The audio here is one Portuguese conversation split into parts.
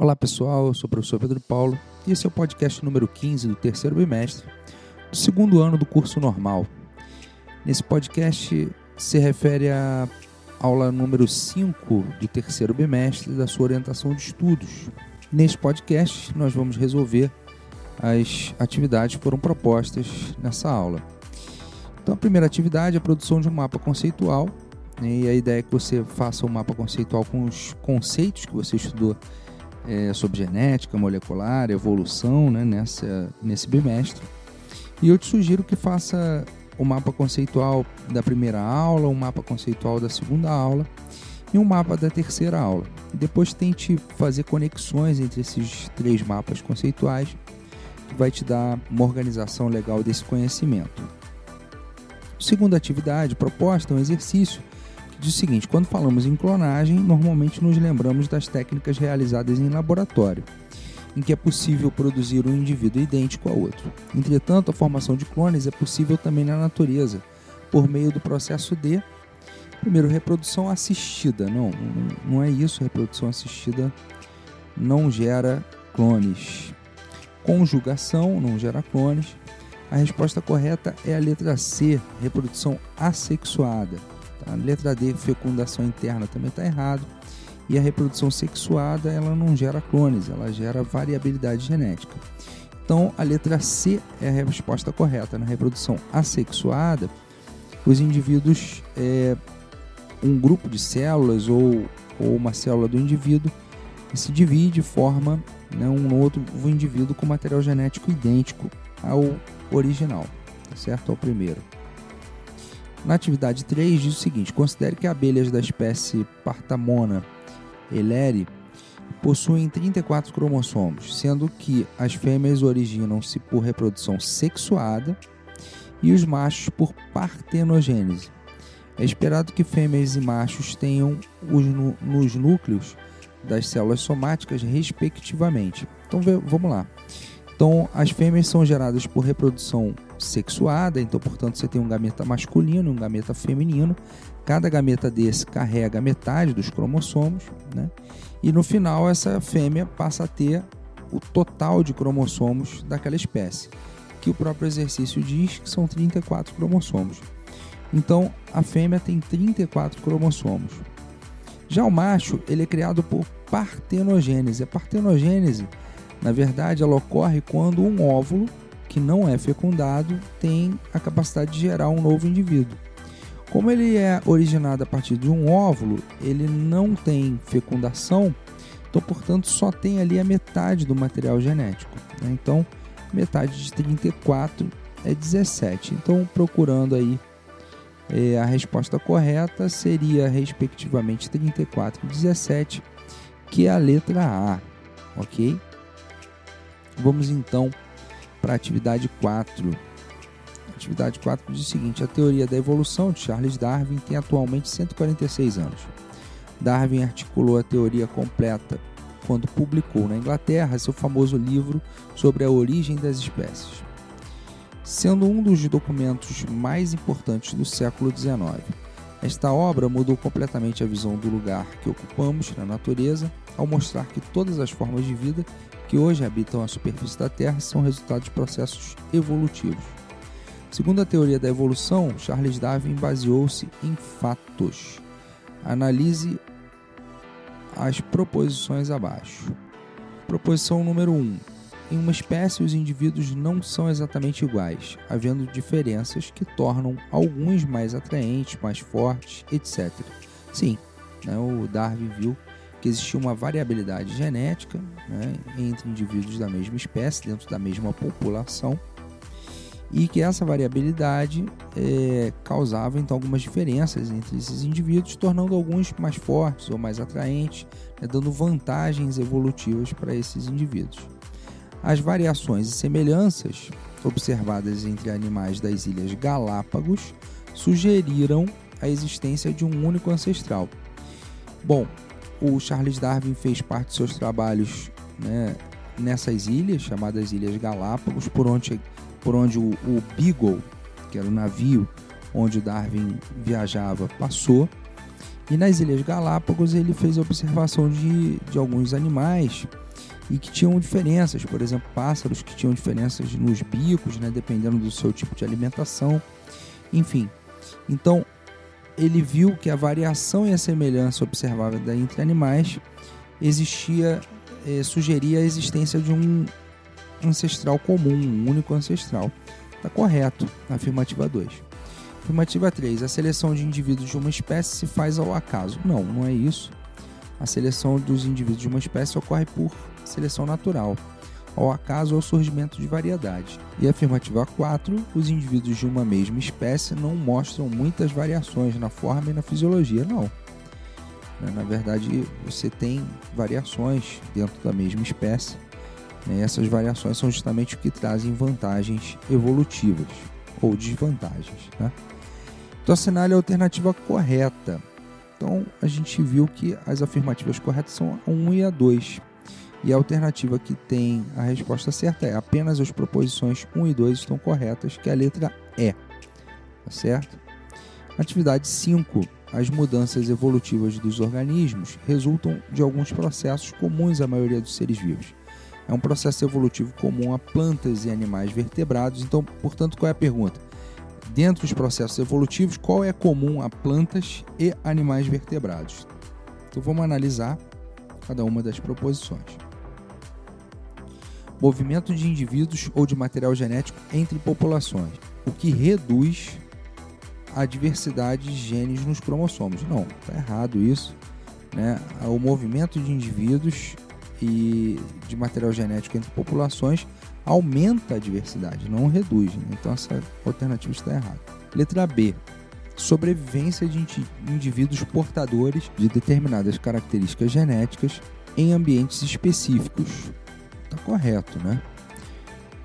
Olá pessoal, eu sou o professor Pedro Paulo e esse é o podcast número 15 do terceiro bimestre do segundo ano do curso normal. Nesse podcast se refere à aula número 5 do terceiro bimestre da sua orientação de estudos. Neste podcast nós vamos resolver as atividades que foram propostas nessa aula. Então a primeira atividade é a produção de um mapa conceitual né, e a ideia é que você faça um mapa conceitual com os conceitos que você estudou é, sobre genética molecular, evolução né, nessa, nesse bimestre. E eu te sugiro que faça o mapa conceitual da primeira aula, um mapa conceitual da segunda aula e um mapa da terceira aula. Depois tente fazer conexões entre esses três mapas conceituais, que vai te dar uma organização legal desse conhecimento. Segunda atividade proposta um exercício diz seguinte: quando falamos em clonagem, normalmente nos lembramos das técnicas realizadas em laboratório, em que é possível produzir um indivíduo idêntico a outro. Entretanto, a formação de clones é possível também na natureza, por meio do processo de primeiro reprodução assistida. Não, não é isso, reprodução assistida não gera clones. Conjugação não gera clones. A resposta correta é a letra C, reprodução assexuada. A letra D, fecundação interna, também está errado. E a reprodução sexuada, ela não gera clones, ela gera variabilidade genética. Então, a letra C é a resposta correta. Na reprodução assexuada, os indivíduos, é, um grupo de células ou, ou uma célula do indivíduo se divide e forma né, um outro indivíduo com material genético idêntico ao original, tá certo? Ao primeiro. Na atividade 3 diz o seguinte: considere que abelhas da espécie Partamona eleri possuem 34 cromossomos, sendo que as fêmeas originam-se por reprodução sexuada e os machos por partenogênese. É esperado que fêmeas e machos tenham os nos núcleos das células somáticas respectivamente. Então vamos lá. Então, as fêmeas são geradas por reprodução sexuada, então, portanto, você tem um gameta masculino e um gameta feminino. Cada gameta desse carrega metade dos cromossomos, né? E no final, essa fêmea passa a ter o total de cromossomos daquela espécie, que o próprio exercício diz que são 34 cromossomos. Então, a fêmea tem 34 cromossomos. Já o macho, ele é criado por partenogênese. A partenogênese na verdade, ela ocorre quando um óvulo que não é fecundado tem a capacidade de gerar um novo indivíduo. Como ele é originado a partir de um óvulo, ele não tem fecundação, então, portanto, só tem ali a metade do material genético. Né? Então, metade de 34 é 17. Então, procurando aí é, a resposta correta seria, respectivamente, 34 e 17, que é a letra A, ok? Vamos então para a atividade 4. atividade 4 diz o seguinte: a teoria da evolução de Charles Darwin tem atualmente 146 anos. Darwin articulou a teoria completa quando publicou na Inglaterra seu famoso livro sobre a origem das espécies, sendo um dos documentos mais importantes do século XIX. Esta obra mudou completamente a visão do lugar que ocupamos na natureza, ao mostrar que todas as formas de vida que hoje habitam a superfície da Terra são resultado de processos evolutivos. Segundo a teoria da evolução, Charles Darwin baseou-se em fatos. Analise as proposições abaixo. Proposição número 1. Um, em uma espécie, os indivíduos não são exatamente iguais, havendo diferenças que tornam alguns mais atraentes, mais fortes, etc. Sim, né, o Darwin viu que existia uma variabilidade genética né, entre indivíduos da mesma espécie, dentro da mesma população, e que essa variabilidade é, causava então algumas diferenças entre esses indivíduos, tornando alguns mais fortes ou mais atraentes, né, dando vantagens evolutivas para esses indivíduos. As variações e semelhanças observadas entre animais das ilhas Galápagos sugeriram a existência de um único ancestral. Bom, o Charles Darwin fez parte de seus trabalhos né, nessas ilhas, chamadas Ilhas Galápagos, por onde, por onde o, o Beagle, que era o navio onde Darwin viajava, passou. E nas Ilhas Galápagos ele fez a observação de, de alguns animais e que tinham diferenças, por exemplo, pássaros que tinham diferenças nos bicos, né, dependendo do seu tipo de alimentação, enfim. Então, ele viu que a variação e a semelhança observável entre animais existia, eh, sugeria a existência de um ancestral comum, um único ancestral. Está correto, afirmativa 2. Afirmativa 3. A seleção de indivíduos de uma espécie se faz ao acaso. Não, não é isso. A seleção dos indivíduos de uma espécie ocorre por seleção natural, ao acaso ou surgimento de variedade. E afirmativa 4. Os indivíduos de uma mesma espécie não mostram muitas variações na forma e na fisiologia. Não. Na verdade, você tem variações dentro da mesma espécie né? Essas variações são justamente o que trazem vantagens evolutivas ou desvantagens. Né? Então assinale a alternativa correta. Então a gente viu que as afirmativas corretas são a 1 e a 2. E a alternativa que tem a resposta certa é apenas as proposições 1 e 2 estão corretas, que é a letra E. Tá certo? Atividade 5. As mudanças evolutivas dos organismos resultam de alguns processos comuns à maioria dos seres vivos é um processo evolutivo comum a plantas e animais vertebrados. Então, portanto, qual é a pergunta? Dentro dos processos evolutivos, qual é comum a plantas e animais vertebrados? Então, vamos analisar cada uma das proposições. Movimento de indivíduos ou de material genético entre populações, o que reduz a diversidade de genes nos cromossomos. Não, está errado isso. Né? O movimento de indivíduos e de material genético entre populações aumenta a diversidade, não reduz. Né? Então essa alternativa está errada. Letra B. Sobrevivência de indivíduos portadores de determinadas características genéticas em ambientes específicos. Está correto, né?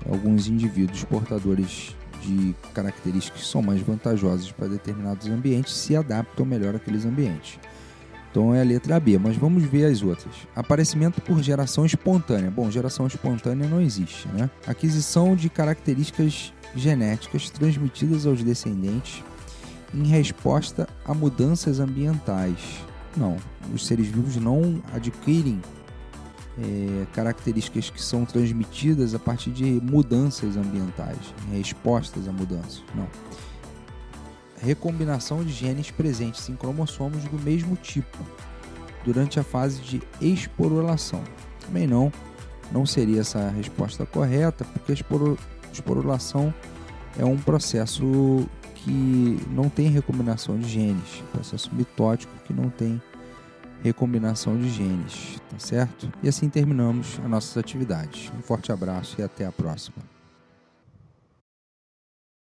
Alguns indivíduos portadores de características que são mais vantajosas para determinados ambientes se adaptam melhor àqueles ambientes. Então é a letra B, mas vamos ver as outras. Aparecimento por geração espontânea. Bom, geração espontânea não existe, né? Aquisição de características genéticas transmitidas aos descendentes em resposta a mudanças ambientais. Não, os seres vivos não adquirem é, características que são transmitidas a partir de mudanças ambientais, respostas a mudanças. Não recombinação de genes presentes em cromossomos do mesmo tipo durante a fase de esporulação. Também não, não seria essa a resposta correta, porque a esporulação é um processo que não tem recombinação de genes, processo mitótico que não tem recombinação de genes, tá certo? E assim terminamos as nossas atividades. Um forte abraço e até a próxima.